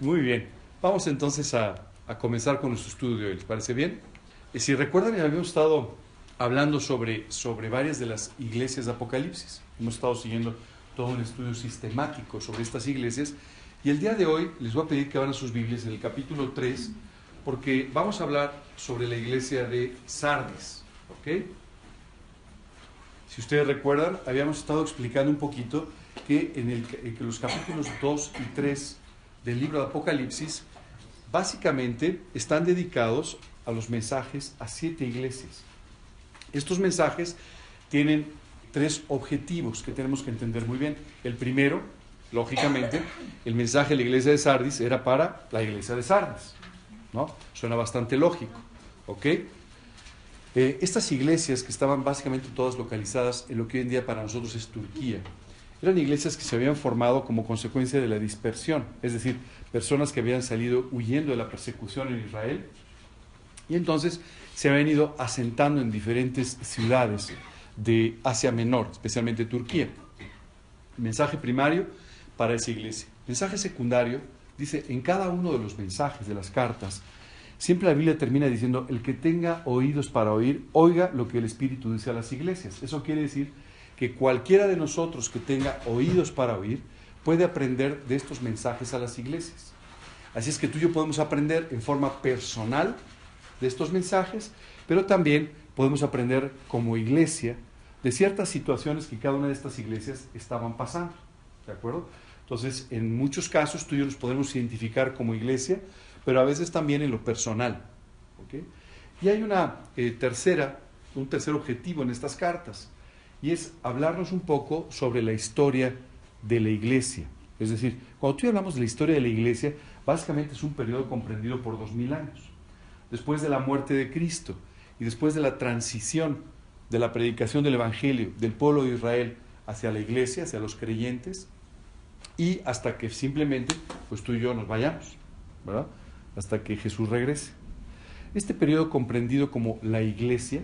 Muy bien. Vamos entonces a, comenzar con nuestro estudio. ¿Les parece bien? Y si recuerdan, habíamos estado hablando sobre, sobre varias de las iglesias de Apocalipsis. Hemos estado siguiendo todo un estudio sistemático sobre estas iglesias. Y el día de hoy les voy a pedir que abran sus Biblias en el capítulo 3, porque vamos a hablar sobre la iglesia de Sardis. ¿Ok? Si ustedes recuerdan, habíamos estado explicando un poquito que en, el, que los capítulos 2 y 3 del libro de Apocalipsis básicamente están dedicados a los mensajes a siete iglesias. Estos mensajes tienen tres objetivos que tenemos que entender muy bien. El primero, lógicamente, el mensaje de la iglesia de Sardis era para la iglesia de Sardis. ¿no? Suena bastante lógico. ¿ok? Eh, estas iglesias que estaban básicamente todas localizadas en lo que hoy en día para nosotros es Turquía, eran iglesias que se habían formado como consecuencia de la dispersión, es decir, personas que habían salido huyendo de la persecución en Israel y entonces se habían ido asentando en diferentes ciudades de Asia Menor, especialmente Turquía. Mensaje primario para esa iglesia. Mensaje secundario dice, en cada uno de los mensajes de las cartas, siempre la Biblia termina diciendo, el que tenga oídos para oír, oiga lo que el Espíritu dice a las iglesias. Eso quiere decir que cualquiera de nosotros que tenga oídos para oír puede aprender de estos mensajes a las iglesias. Así es que tú y yo podemos aprender en forma personal de estos mensajes, pero también podemos aprender como iglesia de ciertas situaciones que cada una de estas iglesias estaban pasando. ¿De acuerdo? Entonces, en muchos casos tú y yo nos podemos identificar como iglesia, pero a veces también en lo personal. Y hay una eh, tercera, un tercer objetivo en estas cartas y es hablarnos un poco sobre la historia de la iglesia. Es decir, cuando tú hablamos de la historia de la iglesia, básicamente es un periodo comprendido por dos mil años. Después de la muerte de Cristo y después de la transición de la predicación del Evangelio del pueblo de Israel hacia la iglesia, hacia los creyentes, y hasta que simplemente pues tú y yo nos vayamos, ¿verdad? Hasta que Jesús regrese. Este periodo comprendido como la iglesia,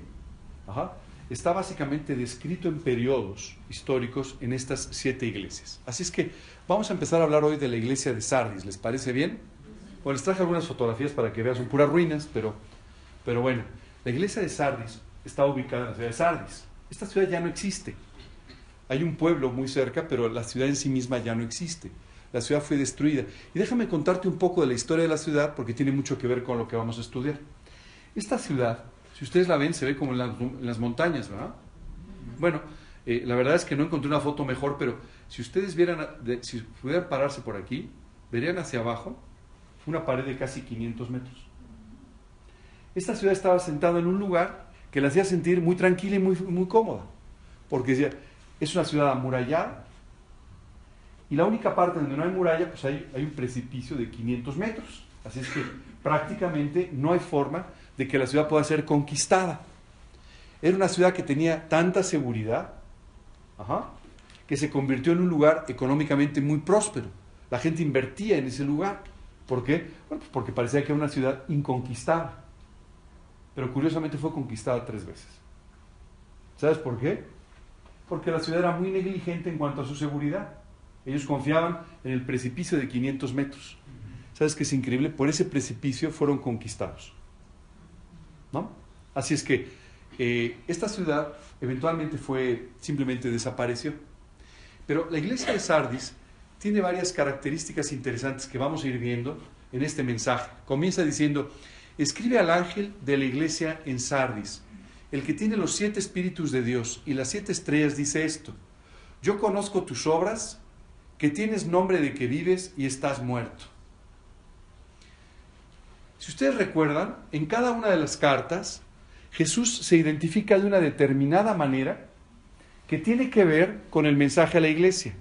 ajá, está básicamente descrito en periodos históricos en estas siete iglesias. Así es que vamos a empezar a hablar hoy de la iglesia de Sardis. ¿Les parece bien? Bueno, les traje algunas fotografías para que vean, son puras ruinas, pero, pero bueno, la iglesia de Sardis está ubicada en la ciudad de Sardis. Esta ciudad ya no existe. Hay un pueblo muy cerca, pero la ciudad en sí misma ya no existe. La ciudad fue destruida. Y déjame contarte un poco de la historia de la ciudad, porque tiene mucho que ver con lo que vamos a estudiar. Esta ciudad si ustedes la ven, se ve como en las, montañas, ¿verdad? Bueno, eh, la verdad es que no encontré una foto mejor, pero si ustedes vieran, si pudieran pararse por aquí, verían hacia abajo una pared de casi 500 metros. Esta ciudad estaba sentada en un lugar que la hacía sentir muy tranquila y muy, muy cómoda, porque decía, es una ciudad amurallada, y la única parte donde no hay muralla, pues hay, hay un precipicio de 500 metros. Así es que prácticamente no hay forma de que la ciudad pueda ser conquistada. Era una ciudad que tenía tanta seguridad que se convirtió en un lugar económicamente muy próspero. La gente invertía en ese lugar. ¿Por qué? Bueno, pues porque parecía que era una ciudad inconquistada. Pero curiosamente fue conquistada tres veces. ¿Sabes por qué? Porque la ciudad era muy negligente en cuanto a su seguridad. Ellos confiaban en el precipicio de 500 metros. ¿Sabes qué es increíble? Por ese precipicio fueron conquistados. ¿No? Así es que eh, esta ciudad eventualmente fue, simplemente desapareció. Pero la iglesia de Sardis tiene varias características interesantes que vamos a ir viendo en este mensaje. Comienza diciendo, escribe al ángel de la iglesia en Sardis, el que tiene los siete espíritus de Dios y las siete estrellas, dice esto, yo conozco tus obras, que tienes nombre de que vives y estás muerto. Si ustedes recuerdan, en cada una de las cartas, Jesús se identifica de una determinada manera que tiene que ver con el mensaje a la iglesia.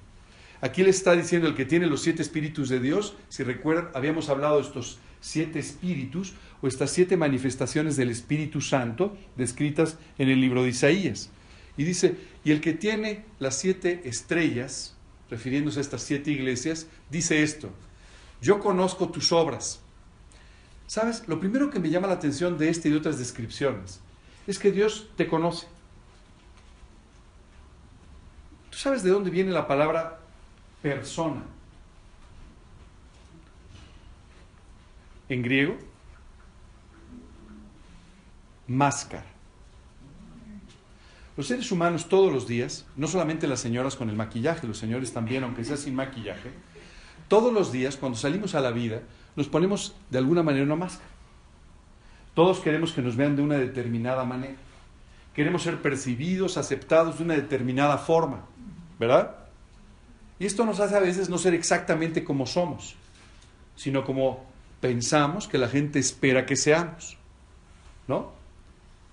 Aquí le está diciendo el que tiene los siete espíritus de Dios. Si recuerdan, habíamos hablado de estos siete espíritus o estas siete manifestaciones del Espíritu Santo descritas en el libro de Isaías. Y dice, y el que tiene las siete estrellas, refiriéndose a estas siete iglesias, dice esto, yo conozco tus obras ¿Sabes? Lo primero que me llama la atención de esta y de otras descripciones es que Dios te conoce. ¿Tú sabes de dónde viene la palabra persona? en griego? Máscara. Los seres humanos todos los días, no solamente las señoras con el maquillaje, los señores también, aunque sea sin maquillaje, todos los días cuando salimos a la vida nos ponemos de alguna manera una máscara. Todos queremos que nos vean de una determinada manera. Queremos ser percibidos, aceptados de una determinada forma, ¿verdad? Y esto nos hace a veces no ser exactamente como somos, sino como pensamos que la gente espera que seamos, ¿no?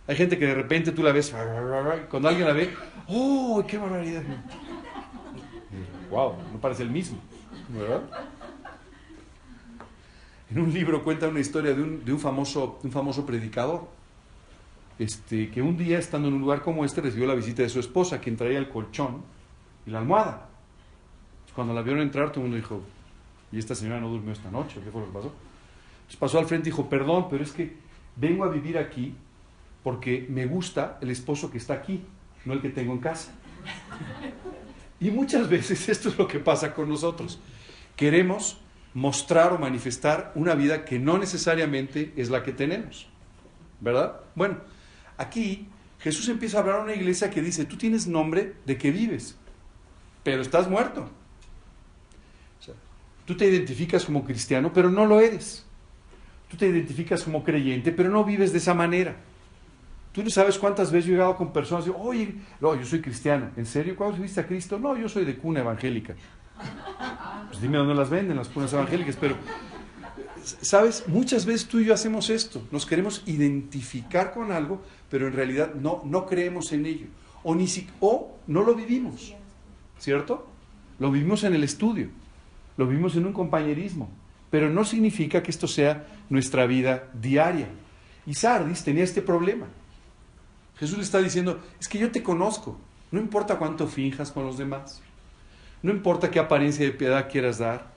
Hay gente que de repente tú la ves, cuando alguien la ve, ¡oh, qué barbaridad! ¡Wow! No parece el mismo, ¿verdad? En un libro cuenta una historia de un, de un famoso, un famoso predicador, este, que un día, estando en un lugar como este, recibió la visita de su esposa, quien traía el colchón y la almohada. Cuando la vieron entrar, todo el mundo dijo, ¿y esta señora no durmió esta noche? ¿Qué fue lo que pasó? Entonces pasó al frente y dijo, perdón, pero es que vengo a vivir aquí porque me gusta el esposo que está aquí, no el que tengo en casa. Y muchas veces esto es lo que pasa con nosotros. Queremos mostrar o manifestar una vida que no necesariamente es la que tenemos. ¿Verdad? Bueno, aquí Jesús empieza a hablar a una iglesia que dice, tú tienes nombre de que vives, pero estás muerto. tú te identificas como cristiano, pero no lo eres. Tú te identificas como creyente, pero no vives de esa manera. Tú no sabes cuántas veces yo he llegado con personas y digo, oye, no, yo soy cristiano. ¿En serio? ¿Cuándo viste a Cristo? No, yo soy de cuna evangélica. Pues dime dónde las venden las cunas evangélicas. Pero, ¿sabes? Muchas veces tú y yo hacemos esto. Nos queremos identificar con algo, pero en realidad no, no creemos en ello. O, ni si, o no lo vivimos. ¿Cierto? Lo vivimos en el estudio. Lo vivimos en un compañerismo. Pero no significa que esto sea nuestra vida diaria. Y Sardis tenía este problema. Jesús le está diciendo, es que yo te conozco, no importa cuánto finjas con los demás, no importa qué apariencia de piedad quieras dar,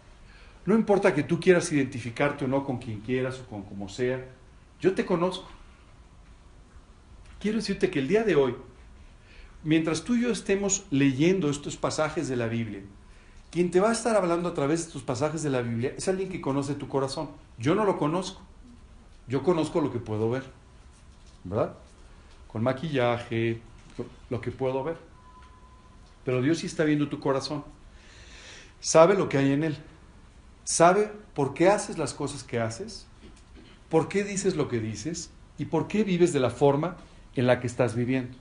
no importa que tú quieras identificarte o no con quien quieras o con como sea, yo te conozco. Quiero decirte que el día de hoy, mientras tú y yo estemos leyendo estos pasajes de la Biblia, quien te va a estar hablando a través de estos pasajes de la Biblia es alguien que conoce tu corazón. Yo no lo conozco. Yo conozco lo que puedo ver. ¿Verdad? con maquillaje, lo que puedo ver. Pero Dios sí está viendo tu corazón. Sabe lo que hay en él. Sabe por qué haces las cosas que haces, por qué dices lo que dices y por qué vives de la forma en la que estás viviendo.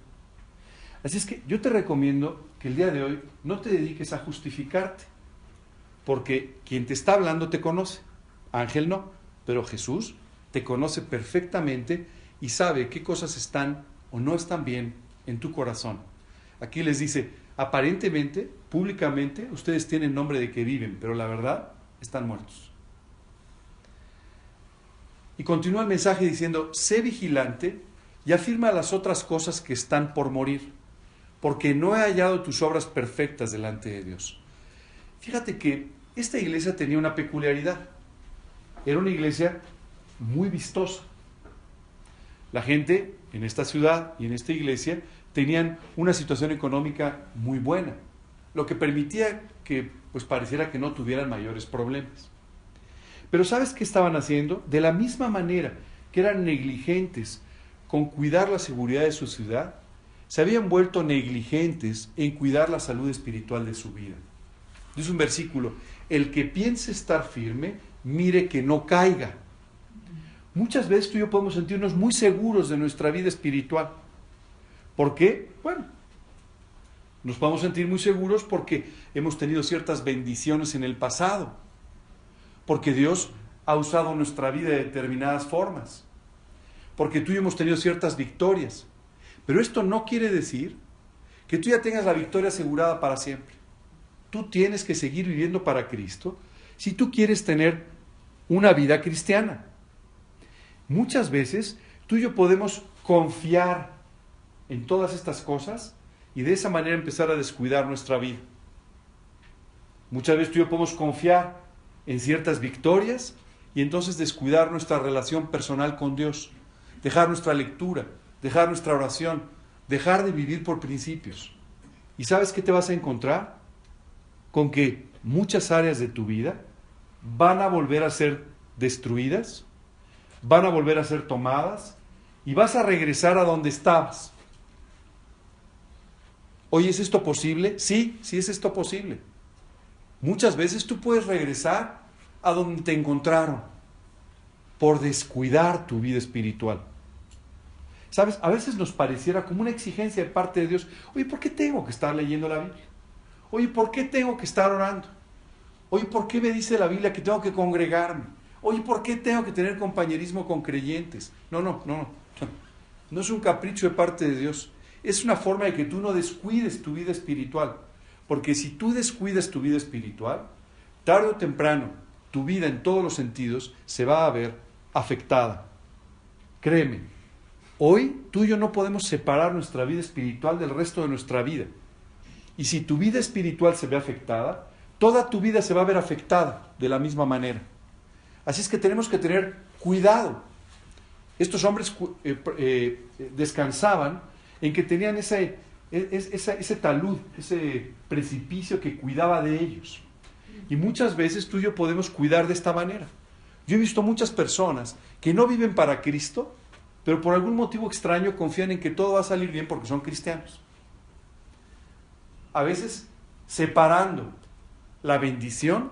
Así es que yo te recomiendo que el día de hoy no te dediques a justificarte, porque quien te está hablando te conoce. Ángel no, pero Jesús te conoce perfectamente y sabe qué cosas están o no están bien en tu corazón. Aquí les dice, aparentemente, públicamente, ustedes tienen nombre de que viven, pero la verdad, están muertos. Y continúa el mensaje diciendo, sé vigilante y afirma las otras cosas que están por morir, porque no he hallado tus obras perfectas delante de Dios. Fíjate que esta iglesia tenía una peculiaridad. Era una iglesia muy vistosa. La gente en esta ciudad y en esta iglesia tenían una situación económica muy buena, lo que permitía que pues pareciera que no tuvieran mayores problemas. Pero ¿sabes qué estaban haciendo? De la misma manera que eran negligentes con cuidar la seguridad de su ciudad, se habían vuelto negligentes en cuidar la salud espiritual de su vida. Dice un versículo, el que piense estar firme, mire que no caiga. Muchas veces tú y yo podemos sentirnos muy seguros de nuestra vida espiritual. ¿Por qué? Bueno, nos podemos sentir muy seguros porque hemos tenido ciertas bendiciones en el pasado, porque Dios ha usado nuestra vida de determinadas formas, porque tú y yo hemos tenido ciertas victorias. Pero esto no quiere decir que tú ya tengas la victoria asegurada para siempre. Tú tienes que seguir viviendo para Cristo si tú quieres tener una vida cristiana. Muchas veces tú y yo podemos confiar en todas estas cosas y de esa manera empezar a descuidar nuestra vida. Muchas veces tú y yo podemos confiar en ciertas victorias y entonces descuidar nuestra relación personal con Dios, dejar nuestra lectura, dejar nuestra oración, dejar de vivir por principios. ¿Y sabes qué te vas a encontrar? Con que muchas áreas de tu vida van a volver a ser destruidas van a volver a ser tomadas y vas a regresar a donde estabas. Oye, ¿es esto posible? Sí, sí es esto posible. Muchas veces tú puedes regresar a donde te encontraron por descuidar tu vida espiritual. ¿Sabes? A veces nos pareciera como una exigencia de parte de Dios. Oye, ¿por qué tengo que estar leyendo la Biblia? Oye, ¿por qué tengo que estar orando? Oye, ¿por qué me dice la Biblia que tengo que congregarme? Oye, ¿por qué tengo que tener compañerismo con creyentes? No, no, no, no. No es un capricho de parte de Dios. Es una forma de que tú no descuides tu vida espiritual. Porque si tú descuidas tu vida espiritual, tarde o temprano, tu vida en todos los sentidos se va a ver afectada. Créeme, hoy tú y yo no podemos separar nuestra vida espiritual del resto de nuestra vida. Y si tu vida espiritual se ve afectada, toda tu vida se va a ver afectada de la misma manera. Así es que tenemos que tener cuidado. Estos hombres eh, eh, descansaban en que tenían ese, e, ese, talud, ese precipicio que cuidaba de ellos. Y muchas veces tú y yo podemos cuidar de esta manera. Yo he visto muchas personas que no viven para Cristo, pero por algún motivo extraño confían en que todo va a salir bien porque son cristianos. A veces separando la bendición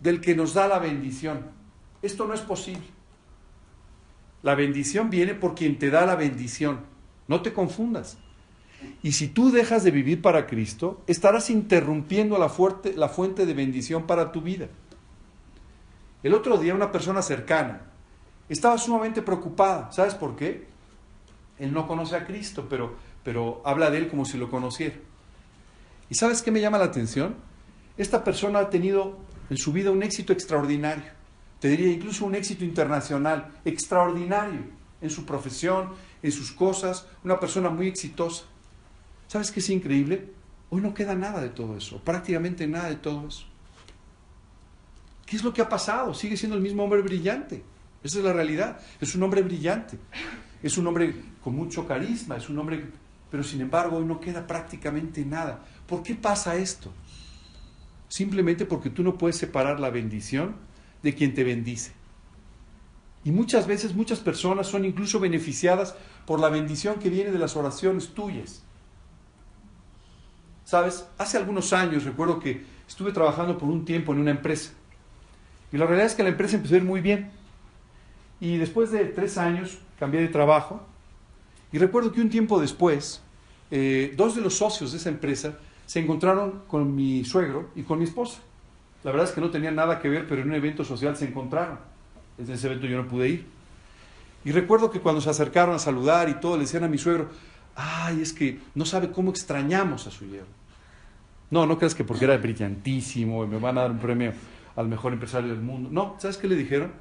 del que nos da la bendición. Esto no es posible. La bendición viene por quien te da la bendición. No te confundas. Y si tú dejas de vivir para Cristo, estarás interrumpiendo la, fuerte, la fuente de bendición para tu vida. El otro día una persona cercana estaba sumamente preocupada. ¿Sabes por qué? Él no conoce a Cristo, pero, pero habla de él como si lo conociera. ¿Y sabes qué me llama la atención? Esta persona ha tenido en su vida un éxito extraordinario. Te diría incluso un éxito internacional, extraordinario en su profesión, en sus cosas, una persona muy exitosa. ¿Sabes qué es increíble? Hoy no queda nada de todo eso, prácticamente nada de todo eso. ¿Qué es lo que ha pasado? Sigue siendo el mismo hombre brillante. Esa es la realidad. Es un hombre brillante. Es un hombre con mucho carisma, es un hombre... Pero sin embargo hoy no queda prácticamente nada. ¿Por qué pasa esto? Simplemente porque tú no puedes separar la bendición de quien te bendice. Y muchas veces muchas personas son incluso beneficiadas por la bendición que viene de las oraciones tuyas. Sabes, hace algunos años recuerdo que estuve trabajando por un tiempo en una empresa. Y la realidad es que la empresa empezó muy bien. Y después de tres años cambié de trabajo. Y recuerdo que un tiempo después, eh, dos de los socios de esa empresa se encontraron con mi suegro y con mi esposa. La verdad es que no tenían nada que ver, pero en un evento social se encontraron. En ese evento yo no pude ir. Y recuerdo que cuando se acercaron a saludar y todo, le decían a mi suegro, ay, es que no sabe cómo extrañamos a su yerno. No, no creas que porque era brillantísimo me van a dar un premio al mejor empresario del mundo. No, ¿sabes qué le dijeron?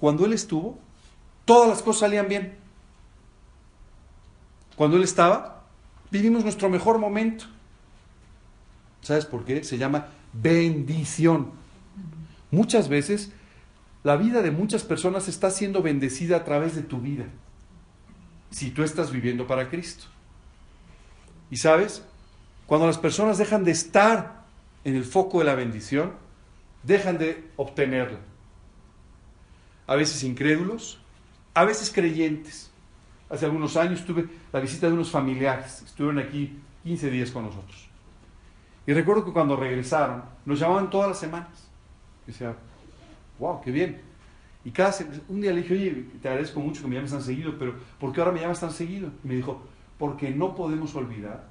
Cuando él estuvo, todas las cosas salían bien. Cuando él estaba, vivimos nuestro mejor momento. ¿Sabes por qué? Se llama bendición. Muchas veces la vida de muchas personas está siendo bendecida a través de tu vida si tú estás viviendo para Cristo. Y sabes, cuando las personas dejan de estar en el foco de la bendición, dejan de obtenerla. A veces incrédulos, a veces creyentes. Hace algunos años tuve la visita de unos familiares, estuvieron aquí 15 días con nosotros. Y recuerdo que cuando regresaron, nos llamaban todas las semanas. Wow, qué bien. Y cada un día le dije, oye, te agradezco mucho que me llames tan seguido, pero ¿por qué ahora me llamas tan seguido? Y me dijo, porque no podemos olvidar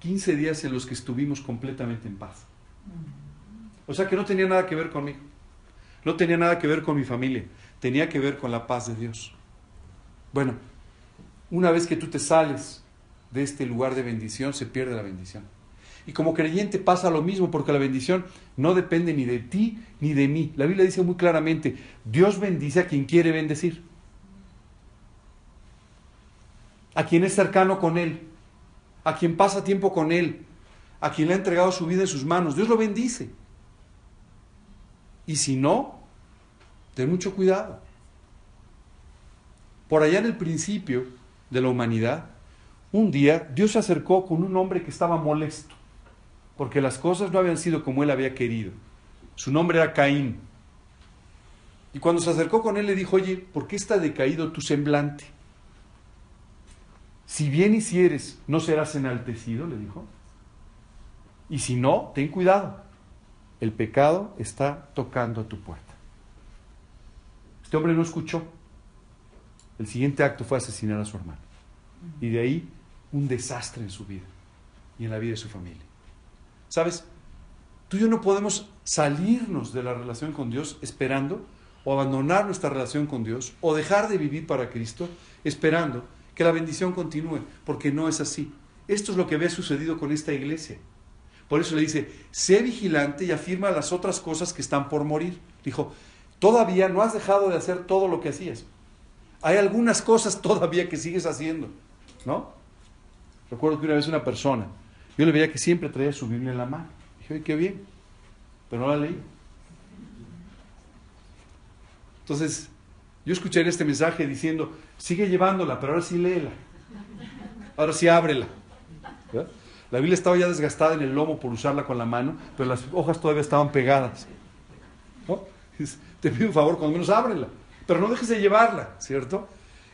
15 días en los que estuvimos completamente en paz. O sea que no tenía nada que ver conmigo. No tenía nada que ver con mi familia. Tenía que ver con la paz de Dios. Bueno, una vez que tú te sales de este lugar de bendición, se pierde la bendición. Y como creyente pasa lo mismo porque la bendición no depende ni de ti ni de mí. La Biblia dice muy claramente, Dios bendice a quien quiere bendecir. A quien es cercano con Él, a quien pasa tiempo con Él, a quien le ha entregado su vida en sus manos. Dios lo bendice. Y si no, ten mucho cuidado. Por allá en el principio de la humanidad, un día Dios se acercó con un hombre que estaba molesto porque las cosas no habían sido como él había querido. Su nombre era Caín. Y cuando se acercó con él le dijo, oye, ¿por qué está decaído tu semblante? Si bien hicieres, ¿no serás enaltecido? le dijo. Y si no, ten cuidado. El pecado está tocando a tu puerta. Este hombre no escuchó. El siguiente acto fue asesinar a su hermano. Y de ahí un desastre en su vida y en la vida de su familia. ¿Sabes? Tú y yo no podemos salirnos de la relación con Dios esperando o abandonar nuestra relación con Dios o dejar de vivir para Cristo esperando que la bendición continúe, porque no es así. Esto es lo que había sucedido con esta iglesia. Por eso le dice, sé vigilante y afirma las otras cosas que están por morir. Dijo, todavía no has dejado de hacer todo lo que hacías. Hay algunas cosas todavía que sigues haciendo, ¿no? Recuerdo que una vez una persona, yo le veía que siempre traía su Biblia en la mano. Dije, oye, qué bien, pero no la leí. Entonces, yo escuché este mensaje diciendo, sigue llevándola, pero ahora sí léela. Ahora sí ábrela. La Biblia estaba ya desgastada en el lomo por usarla con la mano, pero las hojas todavía estaban pegadas. Te pido un favor, cuando menos ábrela, pero no dejes de llevarla, ¿cierto?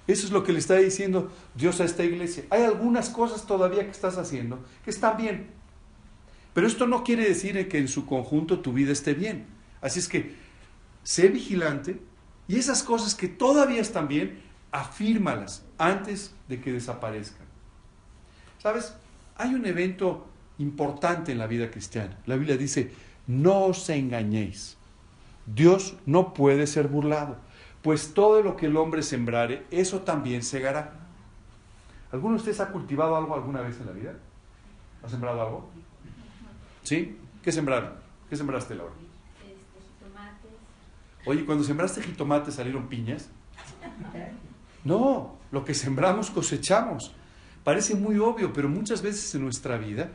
Eso es lo que le está diciendo Dios a esta iglesia. Hay algunas cosas todavía que estás haciendo que están bien, pero esto no quiere decir que en su conjunto tu vida esté bien. Así es que sé vigilante y esas cosas que todavía están bien, afírmalas antes de que desaparezcan. ¿Sabes? Hay un evento importante en la vida cristiana. La Biblia dice, no os engañéis. Dios no puede ser burlado, pues todo lo que el hombre sembrare, eso también segará. ¿Alguno de ustedes ha cultivado algo alguna vez en la vida? ¿Ha sembrado algo? ¿Sí? ¿Qué sembraron? ¿Qué sembraste, Laura? Este, Oye, cuando sembraste jitomates salieron piñas. No, lo que sembramos cosechamos. Parece muy obvio, pero muchas veces en nuestra vida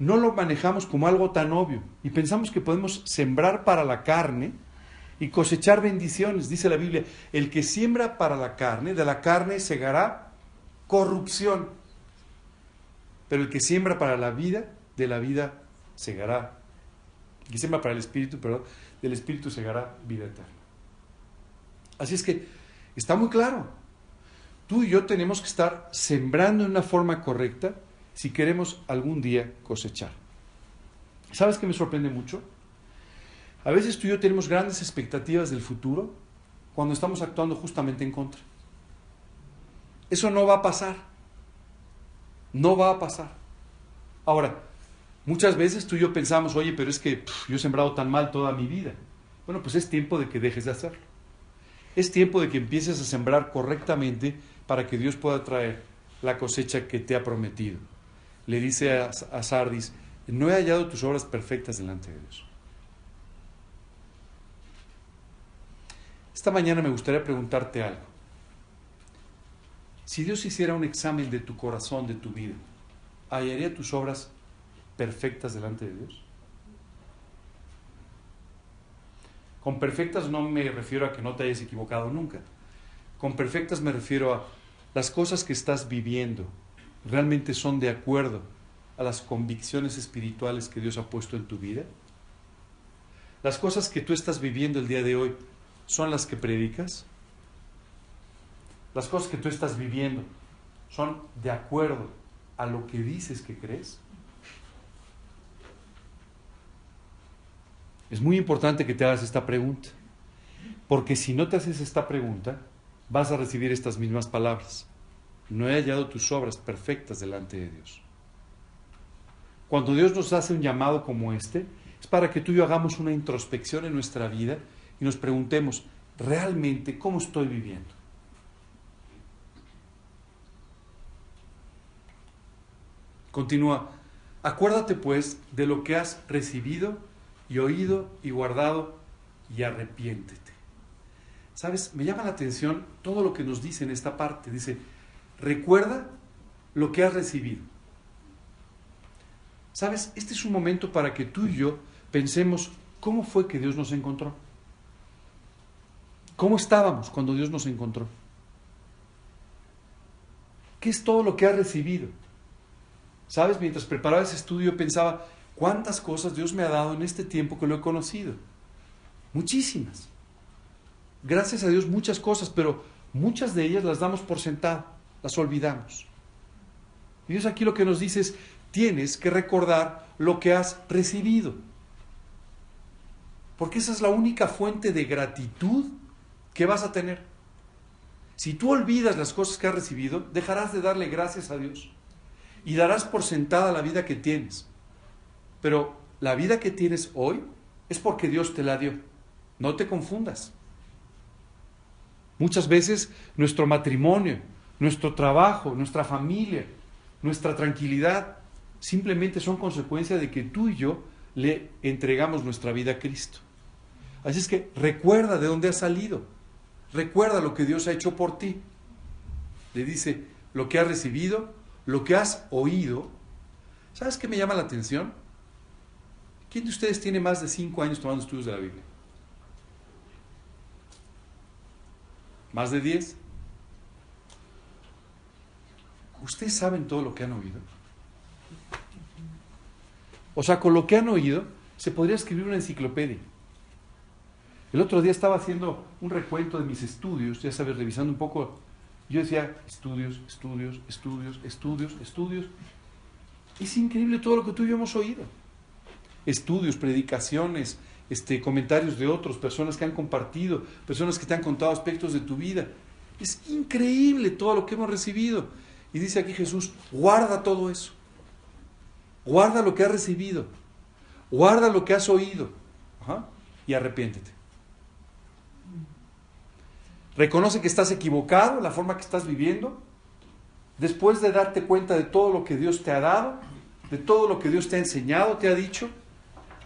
no lo manejamos como algo tan obvio y pensamos que podemos sembrar para la carne y cosechar bendiciones. Dice la Biblia, el que siembra para la carne, de la carne segará corrupción. Pero el que siembra para la vida, de la vida segará. El que siembra para el espíritu, perdón, del espíritu segará vida eterna. Así es que está muy claro tú y yo tenemos que estar sembrando de una forma correcta si queremos algún día cosechar. ¿Sabes qué me sorprende mucho? A veces tú y yo tenemos grandes expectativas del futuro cuando estamos actuando justamente en contra. Eso no va a pasar. No va a pasar. Ahora, muchas veces tú y yo pensamos, oye, pero es que yo he sembrado tan mal toda mi vida. Bueno, pues es tiempo de que dejes de hacerlo. Es tiempo de que empieces a sembrar correctamente para que Dios pueda traer la cosecha que te ha prometido. Le dice a, Sardis, no he hallado tus obras perfectas delante de Dios. Esta mañana me gustaría preguntarte algo. Si Dios hiciera un examen de tu corazón, de tu vida, ¿hallaría tus obras perfectas delante de Dios? Con perfectas no me refiero a que no te hayas equivocado nunca. Con perfectas me refiero a las cosas que estás viviendo realmente son de acuerdo a las convicciones espirituales que Dios ha puesto en tu vida? ¿Las cosas que tú estás viviendo el día de hoy son las que predicas? ¿Las cosas que tú estás viviendo son de acuerdo a lo que dices que crees? Es muy importante que te hagas esta pregunta, porque si no te haces esta pregunta, vas a recibir estas mismas palabras. No he hallado tus obras perfectas delante de Dios. Cuando Dios nos hace un llamado como este, es para que tú y yo hagamos una introspección en nuestra vida y nos preguntemos, ¿realmente cómo estoy viviendo? Continúa, acuérdate pues de lo que has recibido y oído y guardado y arrepiéntete. ¿Sabes? Me llama la atención todo lo que nos dice en esta parte. Dice, recuerda lo que has recibido. ¿Sabes? Este es un momento para que tú y yo pensemos cómo fue que Dios nos encontró. ¿Cómo estábamos cuando Dios nos encontró? ¿Qué es todo lo que has recibido? ¿Sabes? Mientras preparaba ese estudio pensaba, ¿cuántas cosas Dios me ha dado en este tiempo que lo he conocido? Muchísimas. gracias a Dios, muchas cosas, pero muchas de ellas las damos por sentado, las olvidamos. Dios aquí lo que nos dice es, tienes que recordar lo que has recibido. Porque esa es la única fuente de gratitud que vas a tener. Si tú olvidas las cosas que has recibido, dejarás de darle gracias a Dios y darás por sentada la vida que tienes. Pero la vida que tienes hoy es porque Dios te la dio. No te confundas. Muchas veces nuestro matrimonio, nuestro trabajo, nuestra familia, nuestra tranquilidad, simplemente son consecuencia de que tú y yo le entregamos nuestra vida a Cristo. Así es que recuerda de dónde has salido. Recuerda lo que Dios ha hecho por ti. Le dice, lo que has recibido, lo que has oído. ¿Sabes qué me llama la atención? ¿Quién de ustedes tiene más de cinco años tomando estudios de la Biblia? ¿Más de diez? ¿Ustedes saben todo lo que han oído? O sea, con lo que han oído, se podría escribir una enciclopedia. El otro día estaba haciendo un recuento de mis estudios, ya sabes, revisando un poco. Yo decía, estudios, estudios, estudios, estudios, estudios. Es increíble todo lo que tú y yo hemos oído. Estudios, predicaciones, este, comentarios de otros, personas que han compartido, personas que te han contado aspectos de tu vida. Es increíble todo lo que hemos recibido. Y dice aquí Jesús, guarda todo eso. Guarda lo que has recibido. Guarda lo que has oído. Y arrepiéntete. Reconoce que estás equivocado la forma que estás viviendo. Después de darte cuenta de todo lo que Dios te ha dado, de todo lo que Dios te ha enseñado, te ha dicho,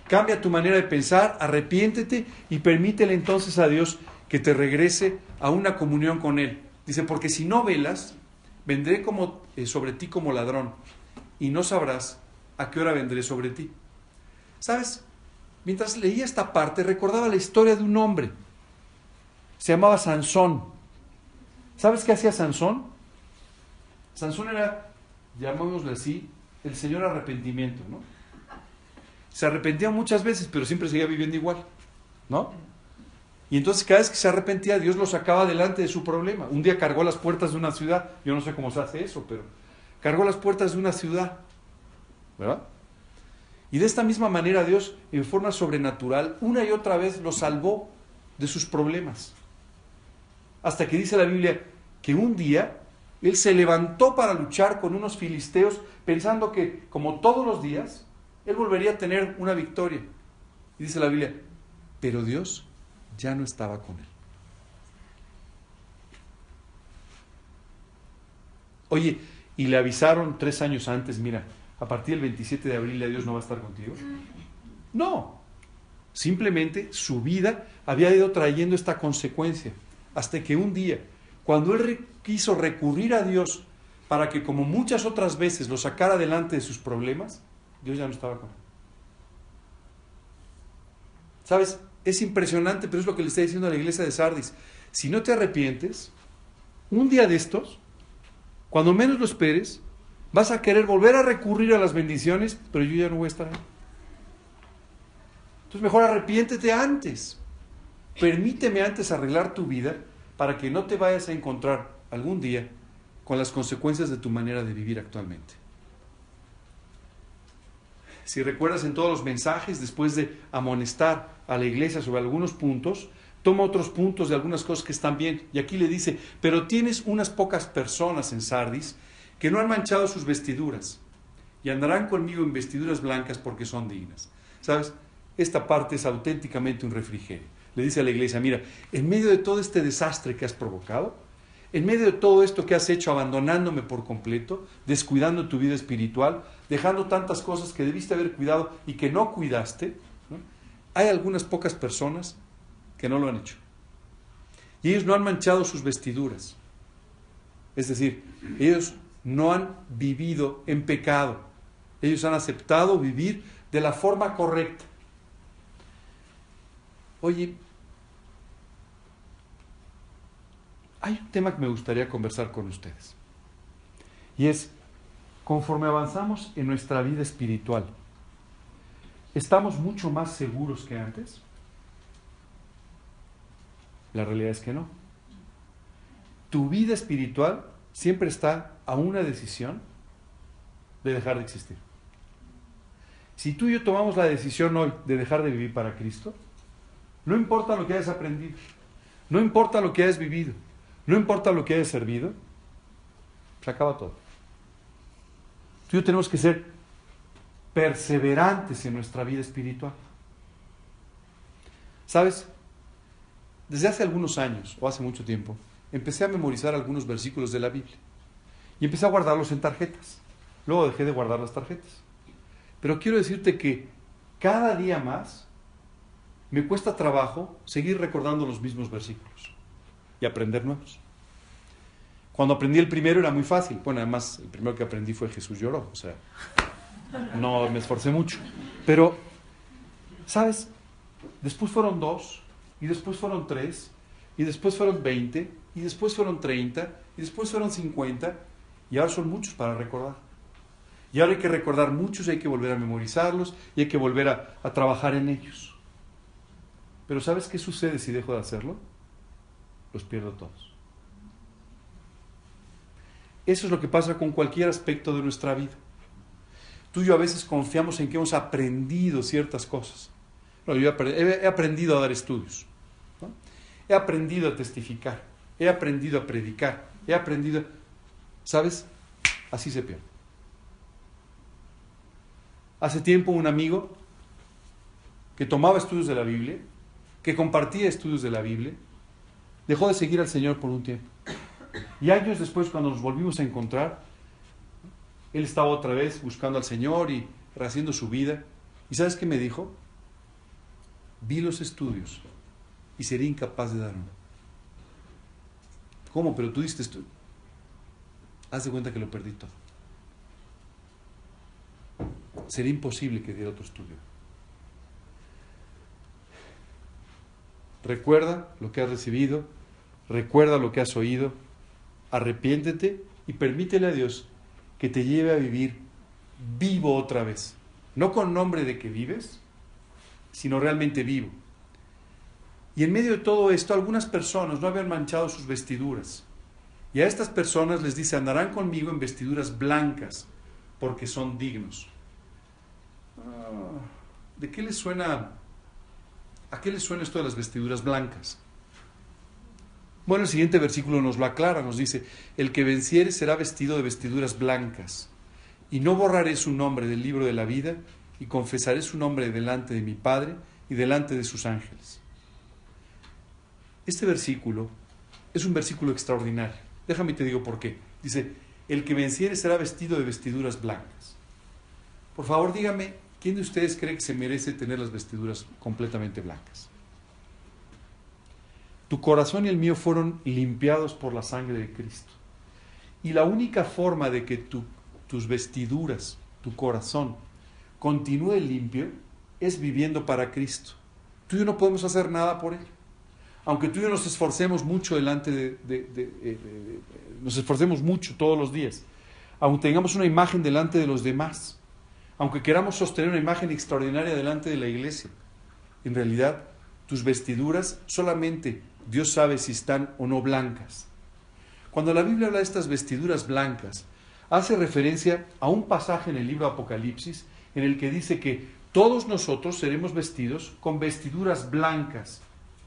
cambia tu manera de pensar, arrepiéntete y permítele entonces a Dios que te regrese a una comunión con Él. Dice, porque si no velas, vendré eh, sobre ti como ladrón y no sabrás a qué hora vendré sobre ti. ¿Sabes? Mientras leía esta parte, recordaba la historia de un hombre se llamaba Sansón. ¿Sabes qué hacía Sansón? Sansón era, llamémosle así, el señor arrepentimiento, ¿no? Se arrepentía muchas veces, pero siempre seguía viviendo igual, ¿no? Y entonces cada vez que se arrepentía, Dios lo sacaba delante de su problema. Un día cargó las puertas de una ciudad, yo no sé cómo se hace eso, pero cargó las puertas de una ciudad, ¿verdad? Y de esta misma manera Dios, en forma sobrenatural, una y otra vez lo salvó de sus problemas hasta que dice la Biblia que un día él se levantó para luchar con unos filisteos pensando que, como todos los días, él volvería a tener una victoria. Y dice la Biblia, pero Dios ya no estaba con él. Oye, y le avisaron tres años antes, mira, a partir del 27 de abril Dios no va a estar contigo. No, simplemente su vida había ido trayendo esta consecuencia hasta que un día, cuando él quiso recurrir a Dios para que como muchas otras veces lo sacara adelante de sus problemas, Dios ya no estaba con él. ¿Sabes? Es impresionante, pero es lo que le está diciendo a la iglesia de Sardis. Si no te arrepientes, un día de estos, cuando menos lo esperes, vas a querer volver a recurrir a las bendiciones, pero yo ya no voy a estar ahí. Entonces mejor arrepiéntete antes. Permíteme antes arreglar tu vida para que no te vayas a encontrar algún día con las consecuencias de tu manera de vivir actualmente. Si recuerdas en todos los mensajes, después de amonestar a la iglesia sobre algunos puntos, toma otros puntos de algunas cosas que están bien. Y aquí le dice, pero tienes unas pocas personas en Sardis que no han manchado sus vestiduras y andarán conmigo en vestiduras blancas porque son dignas. ¿Sabes? Esta parte es auténticamente un refrigerio le dice a la iglesia, mira, en medio de todo este desastre que has provocado, en medio de todo esto que has hecho abandonándome por completo, descuidando tu vida espiritual, dejando tantas cosas que debiste haber cuidado y que no cuidaste, hay algunas pocas personas que no lo han hecho. Y ellos no han manchado sus vestiduras. Es decir, ellos no han vivido en pecado. Ellos han aceptado vivir de la forma correcta. Oye, hay un tema que me gustaría conversar con ustedes. Y es, conforme avanzamos en nuestra vida espiritual, ¿estamos mucho más seguros que antes? La realidad es que no. Tu vida espiritual siempre está a una decisión de dejar de existir. Si tú y yo tomamos la decisión hoy de dejar de vivir para Cristo, no importa lo que hayas aprendido, no importa lo que hayas vivido, no importa lo que hayas servido, se acaba todo. Tú y yo tenemos que ser perseverantes en nuestra vida espiritual. ¿Sabes? Desde hace algunos años, o hace mucho tiempo, empecé a memorizar algunos versículos de la Biblia. Y empecé a guardarlos en tarjetas. Luego dejé de guardar las tarjetas. Pero quiero decirte que cada día más me cuesta trabajo seguir recordando los mismos versículos y aprender nuevos. Cuando aprendí el primero era muy fácil. Bueno, además el primero que aprendí fue Jesús lloró. O sea, no me esforcé mucho. Pero, ¿sabes? Después fueron dos, y después fueron tres, y después fueron veinte, y después fueron treinta, y después fueron cincuenta, y ahora son muchos para recordar. Y ahora hay que recordar muchos, y hay que volver a memorizarlos, y hay que volver a, a trabajar en ellos. Pero ¿sabes qué sucede si dejo de hacerlo? Los pierdo todos. Eso es lo que pasa con cualquier aspecto de nuestra vida. Tú y yo a veces confiamos en que hemos aprendido ciertas cosas. yo he aprendido a dar estudios. He aprendido a testificar. He aprendido a predicar. He aprendido... ¿Sabes? Así se pierde. Hace tiempo un amigo que tomaba estudios de la Biblia, que compartía estudios de la Biblia, dejó de seguir al Señor por un tiempo. Y años después, cuando nos volvimos a encontrar, él estaba otra vez buscando al Señor y rehaciendo su vida. ¿Y sabes qué me dijo? Vi los estudios y sería incapaz de dar uno. ¿Cómo? Pero tú diste esto. Haz de cuenta que lo perdí todo. Sería imposible que diera otro estudio. Recuerda lo que has recibido, recuerda lo que has oído, arrepiéntete y permítele a Dios que te lleve a vivir vivo otra vez. No con nombre de que vives, sino realmente vivo. Y en medio de todo esto, algunas personas no habían manchado sus vestiduras. Y a estas personas les dice, andarán conmigo en vestiduras blancas, porque son dignos. Ah, ¿De qué les suena? ¿A qué les suena esto de las vestiduras blancas? Bueno, el siguiente versículo nos lo aclara, nos dice, el que venciere será vestido de vestiduras blancas, y no borraré su nombre del libro de la vida, y confesaré su nombre delante de mi Padre y delante de sus ángeles. Este versículo es un versículo extraordinario. Déjame te digo por qué. Dice, el que venciere será vestido de vestiduras blancas. Por favor, dígame, ¿quién de ustedes cree que se merece tener las vestiduras completamente blancas? Tu corazón y el mío fueron limpiados por la sangre de Cristo. Y la única forma de que tus vestiduras, tu corazón, continúe limpio es viviendo para Cristo. Tú y yo no podemos hacer nada por ello. Aunque tú y yo nos esforcemos mucho delante de, nos esforcemos mucho todos los días, aunque tengamos una imagen delante de los demás, aunque queramos sostener una imagen extraordinaria delante de la iglesia, en realidad tus vestiduras solamente Dios sabe si están o no blancas. Cuando la Biblia habla de estas vestiduras blancas, hace referencia a un pasaje en el libro Apocalipsis en el que dice que todos nosotros seremos vestidos con vestiduras blancas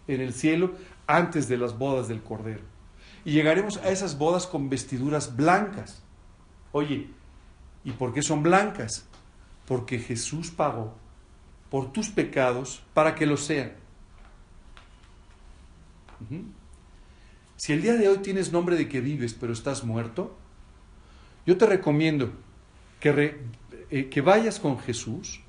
en el cielo antes de las bodas del Cordero. Y llegaremos a esas bodas con vestiduras blancas. Oye, ¿y por qué son blancas? Porque Jesús pagó por tus pecados para que lo sean. Si el día de hoy tienes nombre de que vives pero estás muerto, yo te recomiendo que, eh, que vayas con Jesús,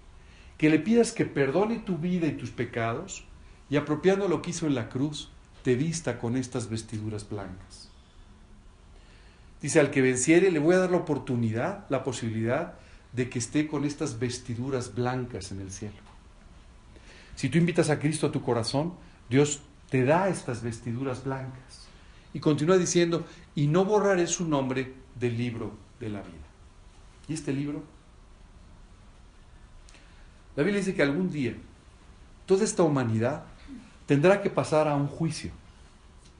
que le pidas que perdone tu vida y tus pecados y apropiando lo que hizo en la cruz, te vista con estas vestiduras blancas. Dice, al que venciere le voy a dar la oportunidad, la posibilidad de que esté con estas vestiduras blancas en el cielo. Si tú invitas a Cristo a tu corazón, Dios te da estas vestiduras blancas. Y continúa diciendo, y no borraré su nombre del libro de la vida. ¿Y este libro? La Biblia dice que algún día toda esta humanidad tendrá que pasar a un juicio.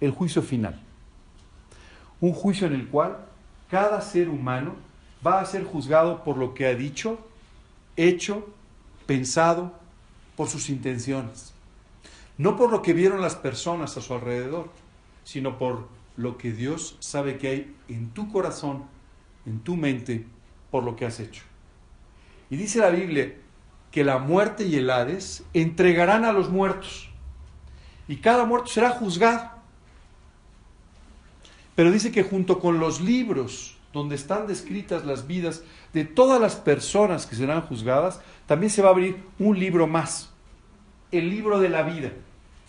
el juicio final. Un juicio en el cual cada ser humano va a ser juzgado por lo que ha dicho, hecho, pensado, por sus intenciones. No por lo que vieron las personas a su alrededor, sino por lo que Dios sabe que hay en tu corazón, en tu mente, por lo que has hecho. Y dice la Biblia que la muerte y el Hades entregarán a los muertos. Y cada muerto será juzgado. Pero dice que junto con los libros donde están descritas las vidas de todas las personas que serán juzgadas, también se va a abrir un libro más, el libro de la vida.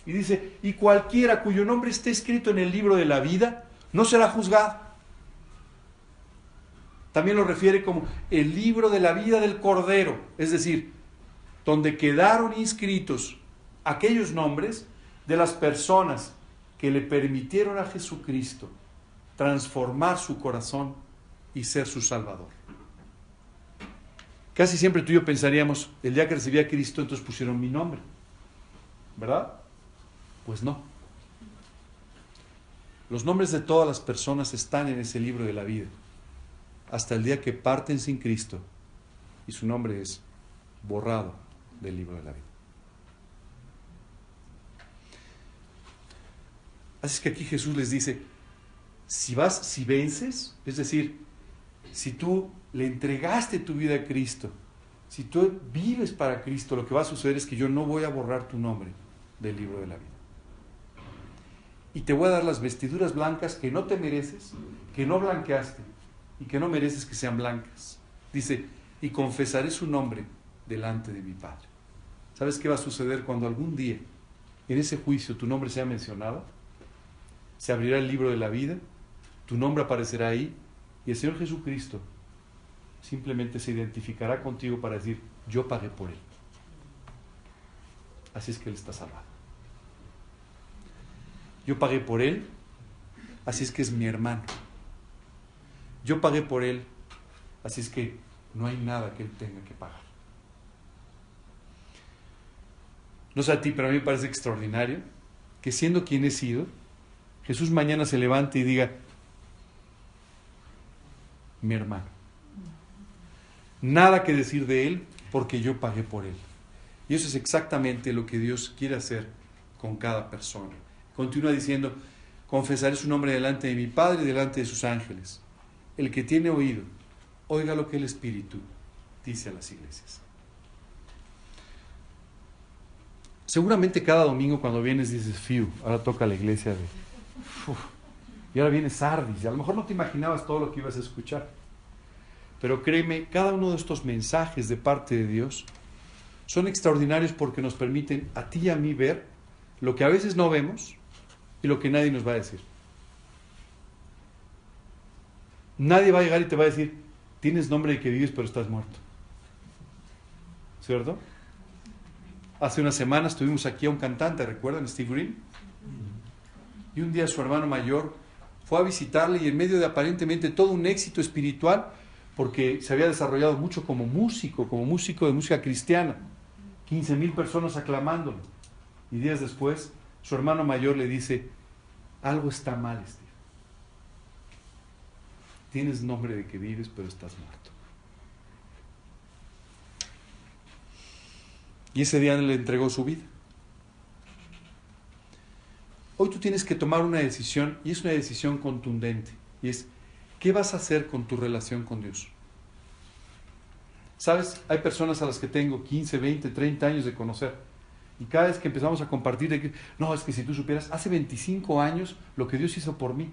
Y dice, y cualquiera cuyo nombre esté escrito en el libro de la vida, no será juzgado. También lo refiere como el libro de la vida del Cordero, es decir, donde quedaron inscritos aquellos nombres de las personas que le permitieron a Jesucristo transformar su corazón y ser su Salvador. Casi siempre tú y yo pensaríamos, el día que recibí a Cristo, entonces pusieron mi nombre. ¿Verdad? Pues no. Los nombres de todas las personas están en ese libro de la vida, hasta el día que parten sin Cristo y su nombre es borrado del libro de la vida. Así es que aquí Jesús les dice, si vas, si vences, es decir, si tú le entregaste tu vida a Cristo, si tú vives para Cristo, lo que va a suceder es que yo no voy a borrar tu nombre del libro de la vida. Y te voy a dar las vestiduras blancas que no te mereces, que no blanqueaste y que no mereces que sean blancas. Dice, y confesaré su nombre delante de mi Padre. ¿Sabes qué va a suceder cuando algún día en ese juicio tu nombre sea mencionado? Se abrirá el libro de la vida, tu nombre aparecerá ahí y el Señor Jesucristo simplemente se identificará contigo para decir, yo pagué por él. Así es que él está salvado. Yo pagué por él, así es que es mi hermano. Yo pagué por él, así es que no hay nada que él tenga que pagar. No sé a ti, pero a mí me parece extraordinario que siendo quien he sido, Jesús mañana se levante y diga, mi hermano. Nada que decir de él porque yo pagué por él. Y eso es exactamente lo que Dios quiere hacer con cada persona. Continúa diciendo, confesaré su nombre delante de mi Padre y delante de sus ángeles. El que tiene oído, oiga lo que el Espíritu dice a las iglesias. Seguramente cada domingo cuando vienes dices, fiu, ahora toca la iglesia de... y ahora viene Sardis. Y a lo mejor no te imaginabas todo lo que ibas a escuchar. Pero créeme, cada uno de estos mensajes de parte de Dios son extraordinarios porque nos permiten a ti y a mí ver lo que a veces no vemos y lo que nadie nos va a decir. Nadie va a llegar y te va a decir, tienes nombre de que vives pero estás muerto. ¿Cierto? Hace unas semanas tuvimos aquí a un cantante, ¿recuerdan? Steve Green. Y un día su hermano mayor fue a visitarle y en medio de aparentemente todo un éxito espiritual, porque se había desarrollado mucho como músico, como músico de música cristiana, 15 mil personas aclamándolo. Y días después, su hermano mayor le dice, algo está mal, Steve. Tienes nombre de que vives, pero estás muerto. Y ese día le entregó su vida. Hoy tú tienes que tomar una decisión y es una decisión contundente. Y es, ¿qué vas a hacer con tu relación con Dios? Sabes, hay personas a las que tengo 15, 20, 30 años de conocer. Y cada vez que empezamos a compartir, no, es que si tú supieras, hace 25 años lo que Dios hizo por mí.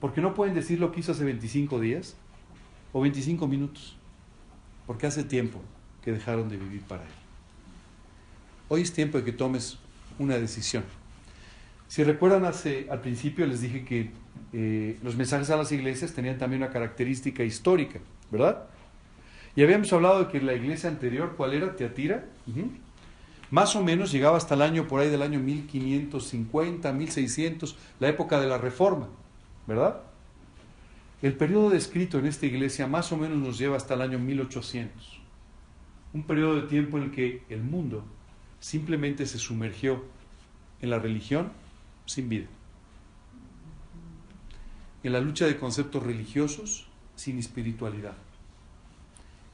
Porque no pueden decir lo que hizo hace 25 días o 25 minutos. Porque hace tiempo que dejaron de vivir para Él. Hoy es tiempo de que tomes una decisión. Si recuerdan, hace, al principio les dije que eh, los mensajes a las iglesias tenían también una característica histórica, ¿verdad? Y habíamos hablado de que la iglesia anterior, ¿cuál era? Teatira. Más o menos llegaba hasta el año, por ahí del año 1550, 1600, la época de la Reforma, ¿verdad? El periodo descrito en esta iglesia más o menos nos lleva hasta el año 1800. Un periodo de tiempo en el que el mundo simplemente se sumergió en la religión sin vida. en la lucha de conceptos religiosos sin espiritualidad.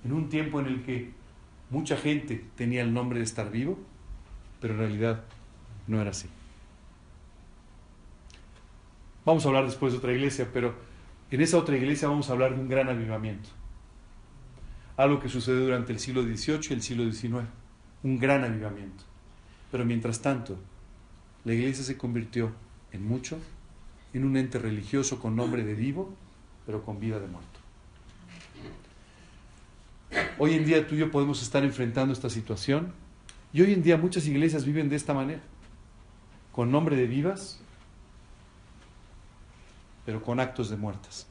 En un tiempo en el que mucha gente tenía el nombre de estar vivo, pero en realidad no era así. Vamos a hablar después de otra iglesia, pero en esa otra iglesia vamos a hablar de un gran avivamiento. Algo que sucedió durante el siglo XVIII y el siglo XIX. Un gran avivamiento. Pero mientras tanto, la iglesia se convirtió en mucho en un ente religioso con nombre de vivo, pero con vida de muerto. Hoy en día tú y yo podemos estar enfrentando esta situación y hoy en día muchas iglesias viven de esta manera, con nombre de vivas, pero con actos de muertas.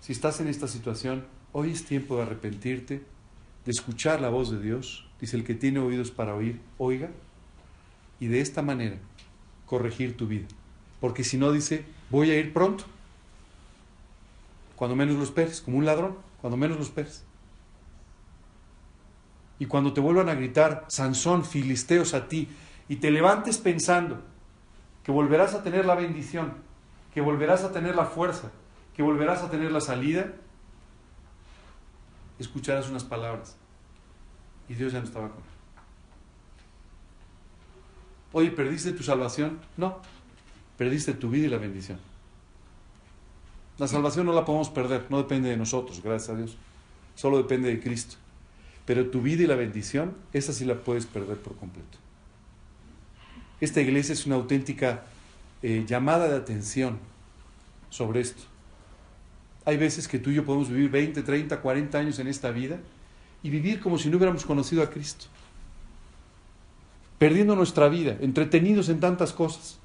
Si estás en esta situación, hoy es tiempo de arrepentirte, de escuchar la voz de Dios. Dice el que tiene oídos para oír, oiga, y de esta manera corregir tu vida. Porque si no, dice, voy a ir pronto. Cuando menos lo esperes, como un ladrón, cuando menos lo esperes. Y cuando te vuelvan a gritar, Sansón, filisteos a ti, y te levantes pensando que volverás a tener la bendición, que volverás a tener la fuerza, que volverás a tener la salida, escucharás unas palabras. Y Dios ya no estaba con él. Oye, ¿perdiste tu salvación? No, perdiste tu vida y la bendición. La salvación no la podemos perder, no depende de nosotros, gracias a Dios. Solo depende de Cristo. Pero tu vida y la bendición, esa sí la puedes perder por completo. Esta iglesia es una auténtica eh, llamada de atención sobre esto. Hay veces que tú y yo podemos vivir 20, 30, 40 años en esta vida y vivir como si no hubiéramos conocido a Cristo. Perdiendo nuestra vida, entretenidos en tantas cosas.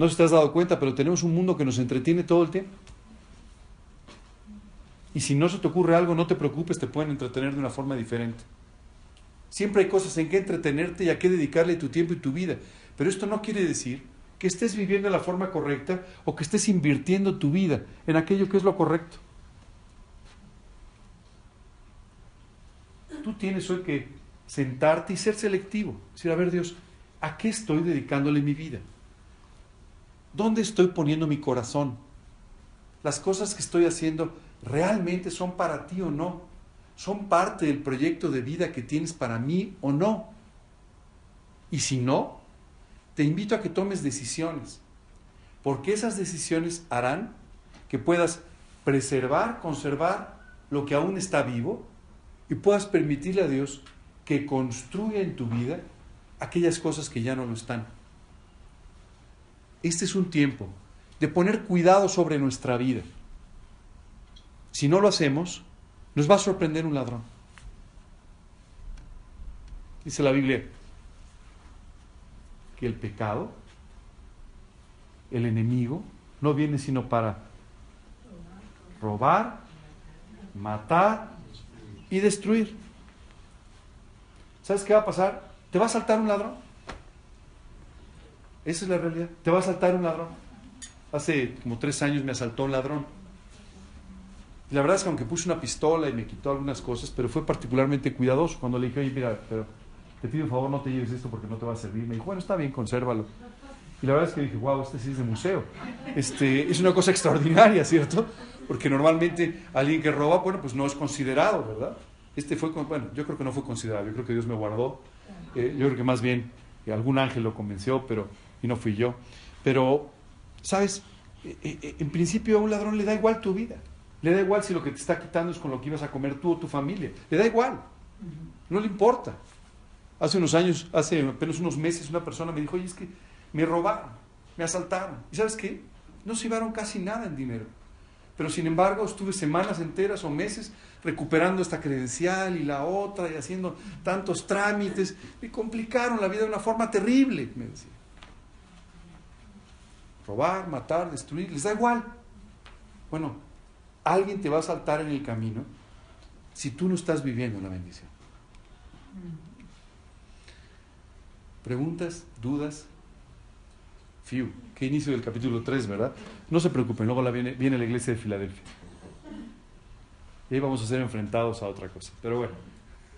No sé si te has dado cuenta, pero tenemos un mundo que nos entretiene todo el tiempo. Y si no se te ocurre algo, no te preocupes, te pueden entretener de una forma diferente. Siempre hay cosas en que entretenerte y a qué dedicarle tu tiempo y tu vida. Pero esto no quiere decir que estés viviendo de la forma correcta o que estés invirtiendo tu vida en aquello que es lo correcto. Tú tienes hoy que sentarte y ser selectivo. Decir, a ver Dios, ¿a qué estoy dedicándole mi vida? ¿Dónde estoy poniendo mi corazón? Las cosas que estoy haciendo realmente son para ti o no. Son parte del proyecto de vida que tienes para mí o no. Y si no, te invito a que tomes decisiones, porque esas decisiones harán que puedas preservar, conservar lo que aún está vivo y puedas permitirle a Dios que construya en tu vida aquellas cosas que ya no lo están. Este es un tiempo de poner cuidado sobre nuestra vida. Si no lo hacemos, nos va a sorprender un ladrón. Dice la Biblia que el pecado, el enemigo, no viene sino para robar, matar y destruir. ¿Sabes qué va a pasar? Te va a saltar un ladrón. Esa es la realidad. Te va a saltar un ladrón. Hace como tres años me asaltó un ladrón. Y la verdad es que aunque puse una pistola y me quitó algunas cosas, pero fue particularmente cuidadoso cuando le dije, oye, mira, pero te pido un favor, no te lleves esto porque no te va a servir. Me dijo, bueno, está bien, consérvalo. Y la verdad es que dije, wow, este sí es de museo. Este, es una cosa extraordinaria, ¿cierto? Porque normalmente alguien que roba, bueno, pues no es considerado, ¿verdad? Este fue, bueno, yo creo que no fue considerado, yo creo que Dios me guardó. Eh, yo creo que más bien algún ángel lo convenció, pero, y no fui yo. Pero, ¿sabes? Eh, eh, en principio a un ladrón le da igual tu vida. Le da igual si lo que te está quitando es con lo que ibas a comer tú o tu familia. Le da igual. No le importa. Hace unos años, hace apenas unos meses, una persona me dijo, oye, es que me robaron, me asaltaron. ¿Y sabes qué? No se llevaron casi nada en dinero. Pero sin embargo, estuve semanas enteras o meses recuperando esta credencial y la otra y haciendo tantos trámites. Me complicaron la vida de una forma terrible, me decía. Robar, matar, destruir, les da igual. Bueno, alguien te va a saltar en el camino si tú no estás viviendo la bendición. ¿Preguntas? ¿Dudas? Fiu, qué inicio del capítulo 3, ¿verdad? No se preocupen, luego viene, viene la iglesia de Filadelfia. Y ahí vamos a ser enfrentados a otra cosa. Pero bueno.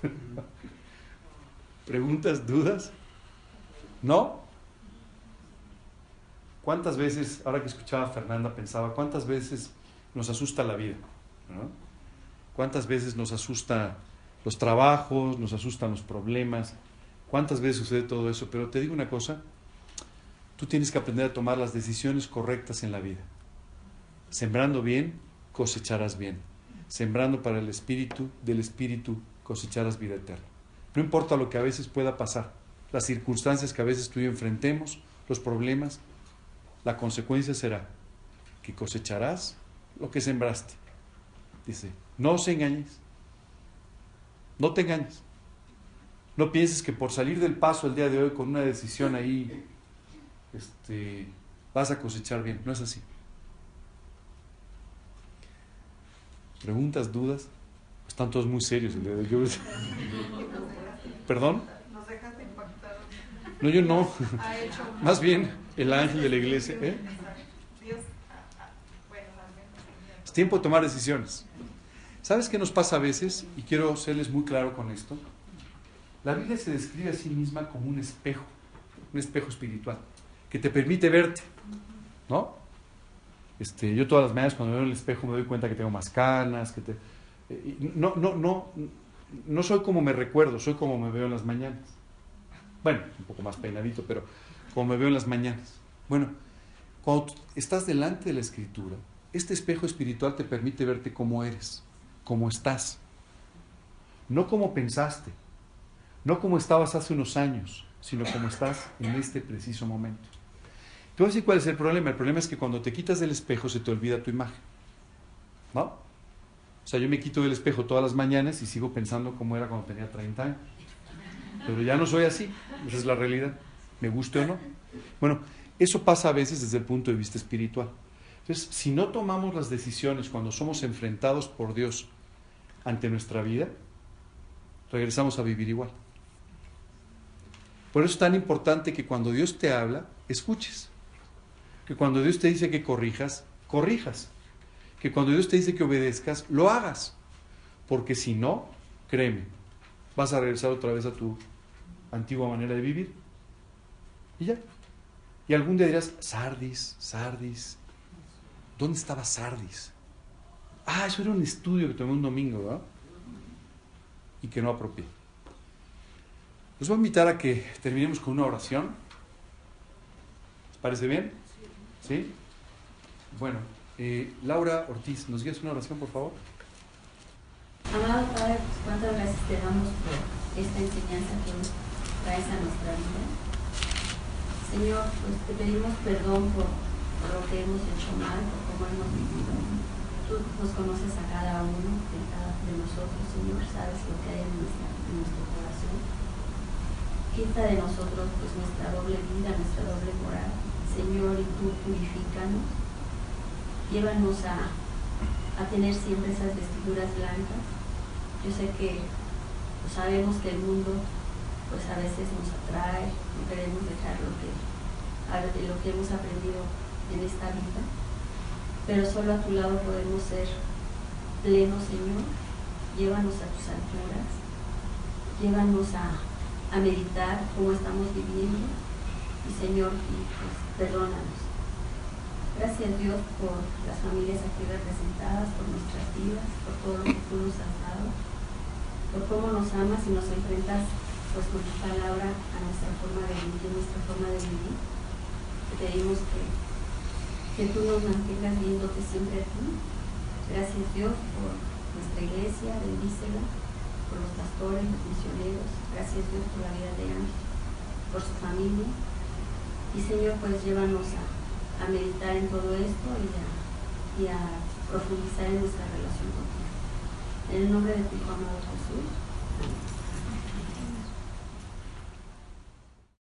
¿Preguntas? ¿Dudas? ¿No? ¿Cuántas veces, ahora que escuchaba a Fernanda, pensaba, cuántas veces nos asusta la vida? ¿Cuántas veces nos asusta los trabajos, nos asustan los problemas? ¿Cuántas veces sucede todo eso? Pero te digo una cosa, tú tienes que aprender a tomar las decisiones correctas en la vida. Sembrando bien, cosecharás bien. Sembrando para el espíritu, del espíritu cosecharás vida eterna. No importa lo que a veces pueda pasar, las circunstancias que a veces tú y yo enfrentemos, los problemas, la consecuencia será que cosecharás lo que sembraste. Dice, no os engañes. No te engañes. No pienses que por salir del paso el día de hoy con una decisión ahí, este, vas a cosechar bien. No es así. ¿Preguntas, dudas? Están todos muy serios el día de hoy. ¿Perdón? No, yo no. Más bien el ángel de la iglesia. ¿eh? Es tiempo de tomar decisiones. ¿Sabes qué nos pasa a veces? Y quiero serles muy claro con esto. La Biblia se describe a sí misma como un espejo, un espejo espiritual, que te permite verte. ¿No? Este, yo todas las mañanas cuando veo el espejo me doy cuenta que tengo más canas, que te, eh, no, no, no, no soy como me recuerdo, soy como me veo en las mañanas. Bueno, un poco más peinadito, pero como me veo en las mañanas. Bueno, cuando estás delante de la escritura, este espejo espiritual te permite verte como eres, como estás. No como pensaste, no como estabas hace unos años, sino como estás en este preciso momento. Tú vas a cuál es el problema. El problema es que cuando te quitas del espejo se te olvida tu imagen. ¿No? O sea, yo me quito del espejo todas las mañanas y sigo pensando cómo era cuando tenía 30 años. Pero ya no soy así. Esa es la realidad. Me guste o no. Bueno, eso pasa a veces desde el punto de vista espiritual. Entonces, si no tomamos las decisiones cuando somos enfrentados por Dios ante nuestra vida, regresamos a vivir igual. Por eso es tan importante que cuando Dios te habla, escuches. Que cuando Dios te dice que corrijas, corrijas. Que cuando Dios te dice que obedezcas, lo hagas. Porque si no, créeme, vas a regresar otra vez a tu antigua manera de vivir. Y ya. Y algún día dirás, Sardis, Sardis. ¿Dónde estaba Sardis? Ah, eso era un estudio que tomé un domingo, ¿verdad? Y que no apropié. Los voy a invitar a que terminemos con una oración. ¿Les parece bien? ¿Sí? Bueno, eh, Laura Ortiz, ¿nos guías una oración, por favor? Amado Padre, pues, cuántas gracias te damos por esta enseñanza que traes a nuestra vida. Señor, pues te pedimos perdón por, lo que hemos hecho mal, por cómo hemos vivido. Tú nos conoces a cada uno de, cada, de nosotros, Señor, sabes lo que hay en, en nuestro corazón. Quita de nosotros pues nuestra doble vida, nuestra doble moral. Señor, y tú purifícanos. Llévanos a, a tener siempre esas vestiduras blancas yo sé que sabemos que el mundo pues a veces nos atrae, no queremos dejar lo que, lo que hemos aprendido en esta vida, pero solo a tu lado podemos ser plenos, Señor. Llévanos a tus alturas, llévanos a, a meditar cómo estamos viviendo y Señor, pues, perdónanos. Gracias Dios por las familias aquí representadas, por nuestras vidas, por todo lo que tú nos has dado por cómo nos amas y nos enfrentas pues con tu palabra a nuestra forma de vivir, nuestra forma de vivir. Te pedimos que, que tú nos mantengas viéndote siempre a ti. Gracias Dios por nuestra iglesia, bendícela, por los pastores, los misioneros. Gracias Dios por la vida de Ángel, por su familia. Y Señor, pues llévanos a, a meditar en todo esto y a, y a profundizar en nuestra relación contigo. En el nombre de tu amado Jesús.